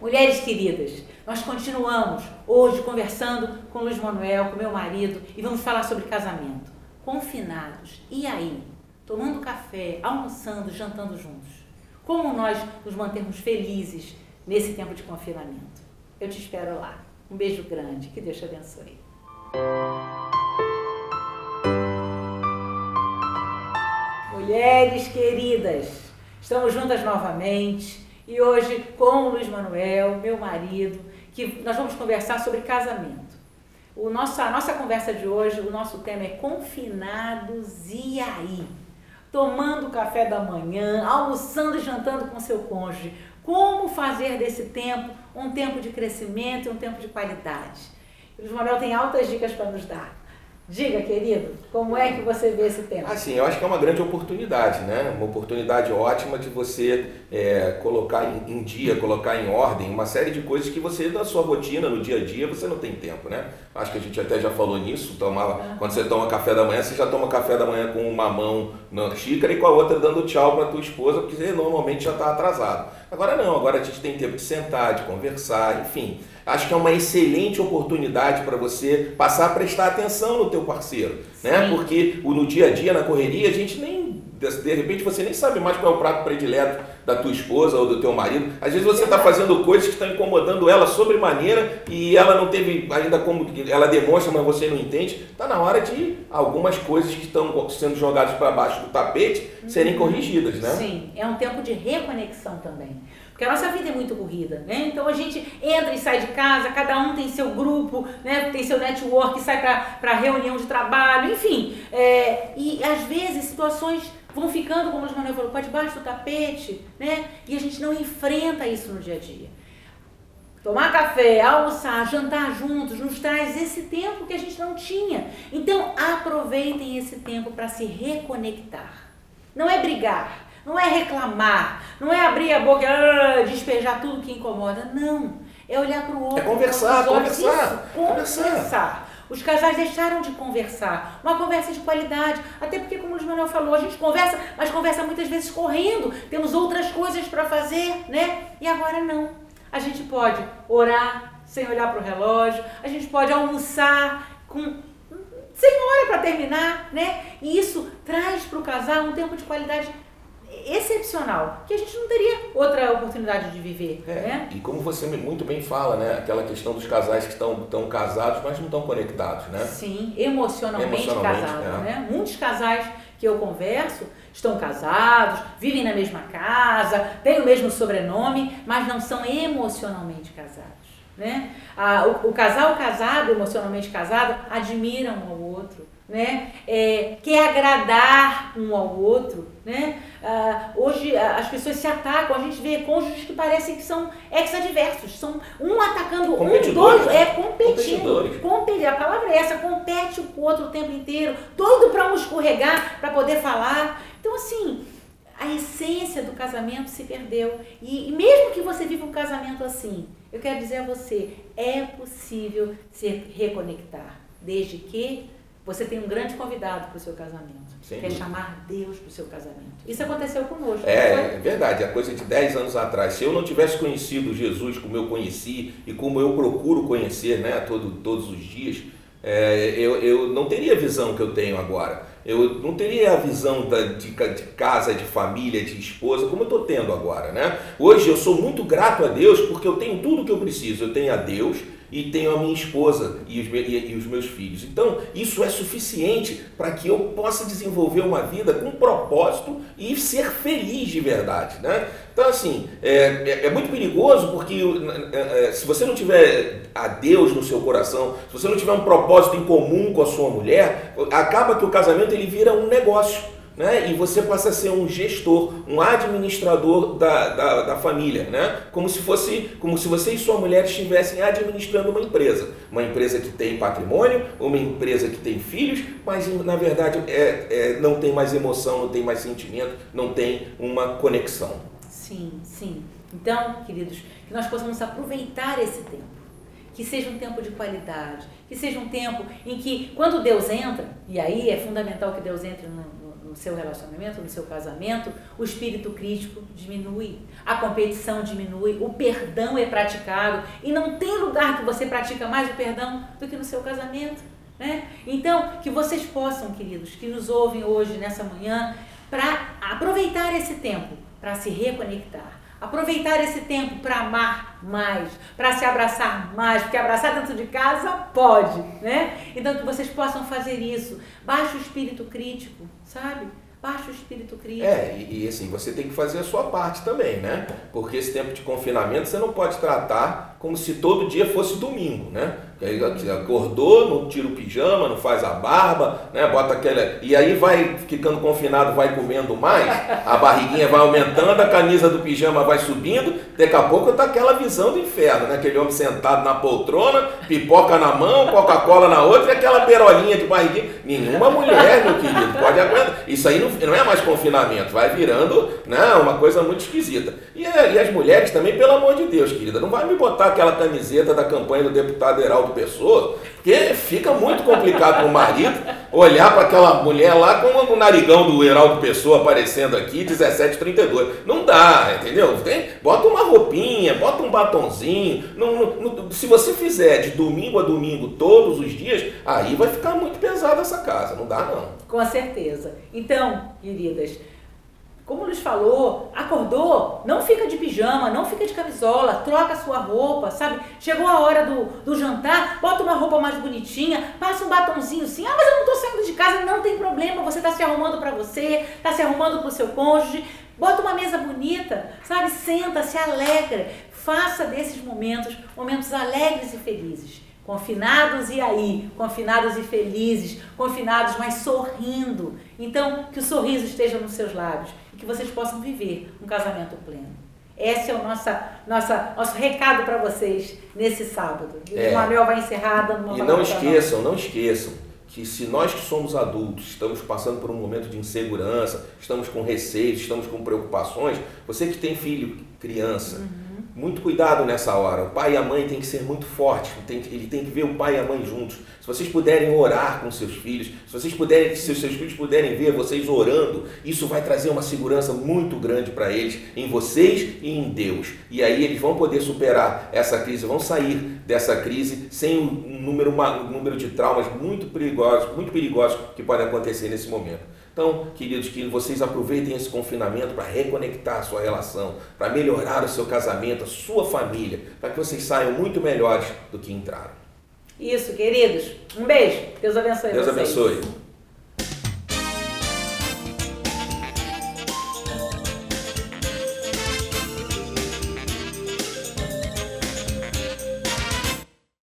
Mulheres queridas, nós continuamos hoje conversando com Luiz Manuel, com meu marido, e vamos falar sobre casamento. Confinados. E aí? Tomando café, almoçando, jantando juntos. Como nós nos mantemos felizes nesse tempo de confinamento? Eu te espero lá. Um beijo grande. Que Deus te abençoe. Mulheres queridas, estamos juntas novamente e hoje com o Luiz Manuel, meu marido, que nós vamos conversar sobre casamento. O nosso, a nossa conversa de hoje, o nosso tema é confinados e aí? Tomando café da manhã, almoçando e jantando com seu cônjuge. Como fazer desse tempo um tempo de crescimento e um tempo de qualidade? O Luiz Manuel tem altas dicas para nos dar. Diga, querido, como é que você vê esse tema? Assim, eu acho que é uma grande oportunidade, né? Uma oportunidade ótima de você é, colocar em, dia, colocar em ordem uma série de coisas que você, na sua rotina, no dia a dia, você não tem tempo, né? Acho que a gente até já falou nisso, tomava, uhum. quando você toma café da manhã, você já toma café da manhã com uma mão na xícara e com a outra dando tchau para tua esposa, porque você normalmente já está atrasado. Agora não, agora a gente tem tempo de sentar, de conversar, enfim acho que é uma excelente oportunidade para você passar a prestar atenção no teu parceiro, né? Porque no dia a dia, na correria, a gente nem de repente você nem sabe mais qual é o prato predileto da tua esposa ou do teu marido. Às vezes você está fazendo coisas que estão incomodando ela sobremaneira e ela não teve ainda como ela demonstra, mas você não entende. Está na hora de algumas coisas que estão sendo jogadas para baixo do tapete serem uhum. corrigidas, né? Sim, é um tempo de reconexão também. Porque a nossa vida é muito corrida, né? Então a gente entra e sai de casa, cada um tem seu grupo, né? tem seu network, sai para reunião de trabalho, enfim. É, e às vezes situações vão ficando, como o Manuel falou, para debaixo do tapete, né? E a gente não enfrenta isso no dia a dia. Tomar café, almoçar, jantar juntos, nos traz esse tempo que a gente não tinha. Então aproveitem esse tempo para se reconectar. Não é brigar, não é reclamar, não é abrir a boca, ah, despejar tudo que incomoda. Não. É olhar para o outro. É conversar, conversar, Isso, conversar. conversar. Os casais deixaram de conversar. Uma conversa de qualidade. Até porque, como o Luiz Manuel falou, a gente conversa, mas conversa muitas vezes correndo. Temos outras coisas para fazer, né? E agora não. A gente pode orar sem olhar para o relógio. A gente pode almoçar com sem hora para terminar, né? E isso traz para o casal um tempo de qualidade excepcional, que a gente não teria outra oportunidade de viver. É, né? E como você muito bem fala, né? Aquela questão dos casais que estão, estão casados, mas não estão conectados, né? Sim, emocionalmente, emocionalmente casados, é. né? Muitos casais que eu converso estão casados, vivem na mesma casa, têm o mesmo sobrenome, mas não são emocionalmente casados. Né? Ah, o, o casal casado, emocionalmente casado, admira um ao outro né? É, quer agradar um ao outro, né? Ah, hoje as pessoas se atacam, a gente vê cônjuges que parecem que são ex-adversos, são um atacando um, dois, é competindo. Competi a palavra é essa, compete com o outro o tempo inteiro, todo para um escorregar, para poder falar. Então, assim, a essência do casamento se perdeu. E, e mesmo que você viva um casamento assim, eu quero dizer a você, é possível se reconectar, desde que você tem um grande convidado para o seu casamento. Sim. Quer chamar Deus para o seu casamento. Isso aconteceu conosco. É, é verdade. A coisa de 10 anos atrás. Se eu não tivesse conhecido Jesus como eu conheci e como eu procuro conhecer né, todo, todos os dias, é, eu, eu não teria a visão que eu tenho agora. Eu não teria a visão da, de, de casa, de família, de esposa, como eu estou tendo agora. Né? Hoje eu sou muito grato a Deus porque eu tenho tudo o que eu preciso. Eu tenho a Deus, e tenho a minha esposa e os, e, e os meus filhos. Então, isso é suficiente para que eu possa desenvolver uma vida com propósito e ser feliz de verdade. Né? Então, assim, é, é, é muito perigoso porque é, é, se você não tiver a Deus no seu coração, se você não tiver um propósito em comum com a sua mulher, acaba que o casamento ele vira um negócio né? e você passa a ser um gestor, um administrador da, da, da, família, né? como, se fosse, como se você e sua mulher estivessem administrando uma empresa. Uma empresa que tem patrimônio, uma empresa que tem filhos, mas na verdade é, é, não tem mais emoção, não tem mais sentimento, não tem uma conexão. Sim, sim. Então, queridos, que nós possamos aproveitar esse tempo. Que seja um tempo de qualidade, que seja um tempo em que, quando Deus entra, e aí é fundamental que Deus entre no, no seu relacionamento, no seu casamento, o espírito crítico diminui, a competição diminui, o perdão é praticado e não tem lugar que você pratica mais o perdão do que no seu casamento. Né? Então, que vocês possam, queridos, que nos ouvem hoje, nessa manhã, para aproveitar esse tempo para se reconectar. Aproveitar esse tempo para amar mais, para se abraçar mais, porque abraçar dentro de casa pode, né? Então que vocês possam fazer isso. Baixe o espírito crítico, sabe? Baixa o espírito crítico. É, e, e, assim, você tem que fazer a sua parte também, né? Porque esse tempo de confinamento você não pode tratar como se todo dia fosse domingo, né? Acordou, não tira o pijama, não faz a barba, né? Bota aquela. E aí vai ficando confinado, vai comendo mais, a barriguinha vai aumentando, a camisa do pijama vai subindo, daqui a pouco tá aquela visão do inferno, né? Aquele homem sentado na poltrona, pipoca na mão, Coca-Cola na outra e aquela perolinha de barriguinha. Nenhuma mulher, meu querido, pode aguentar. Isso aí não, não é mais confinamento, vai virando né, uma coisa muito esquisita. E, e as mulheres também, pelo amor de Deus, querida, não vai me botar aquela camiseta da campanha do deputado Heraldo Pessoa, porque fica muito complicado para o marido olhar para aquela mulher lá com o narigão do Heraldo Pessoa aparecendo aqui, 1732. Não dá, entendeu? Tem, bota uma roupinha, bota um batonzinho. Se você fizer de domingo a domingo todos os dias, aí vai ficar muito pesado essa casa. Não dá, não. Com certeza. Então, queridas, como nos falou, acordou, não fica de pijama, não fica de camisola, troca sua roupa, sabe? Chegou a hora do, do jantar, bota uma roupa mais bonitinha, passa um batonzinho assim, ah, mas eu não tô saindo de casa, não tem problema, você tá se arrumando para você, tá se arrumando pro seu cônjuge, bota uma mesa bonita, sabe? Senta, se alegra, faça desses momentos momentos alegres e felizes. Confinados e aí, confinados e felizes, confinados, mas sorrindo. Então, que o sorriso esteja nos seus lábios que vocês possam viver um casamento pleno. Esse é o nossa, nossa, nosso recado para vocês nesse sábado. E é. o Manuel vai encerrar dando uma E não esqueçam, não esqueçam que se nós que somos adultos estamos passando por um momento de insegurança, estamos com receios, estamos com preocupações, você que tem filho, criança, uhum muito cuidado nessa hora. O pai e a mãe têm que ser muito fortes, ele tem que ver o pai e a mãe juntos. Se vocês puderem orar com seus filhos, se vocês puderem, se seus filhos puderem ver vocês orando, isso vai trazer uma segurança muito grande para eles, em vocês e em Deus. E aí eles vão poder superar essa crise, vão sair dessa crise sem um número, um número de traumas muito perigosos, muito perigosos que podem acontecer nesse momento. Então, queridos, que vocês aproveitem esse confinamento para reconectar a sua relação, para melhorar o seu casamento, a sua família, para que vocês saiam muito melhores do que entraram. Isso, queridos. Um beijo. Deus abençoe Deus vocês. abençoe.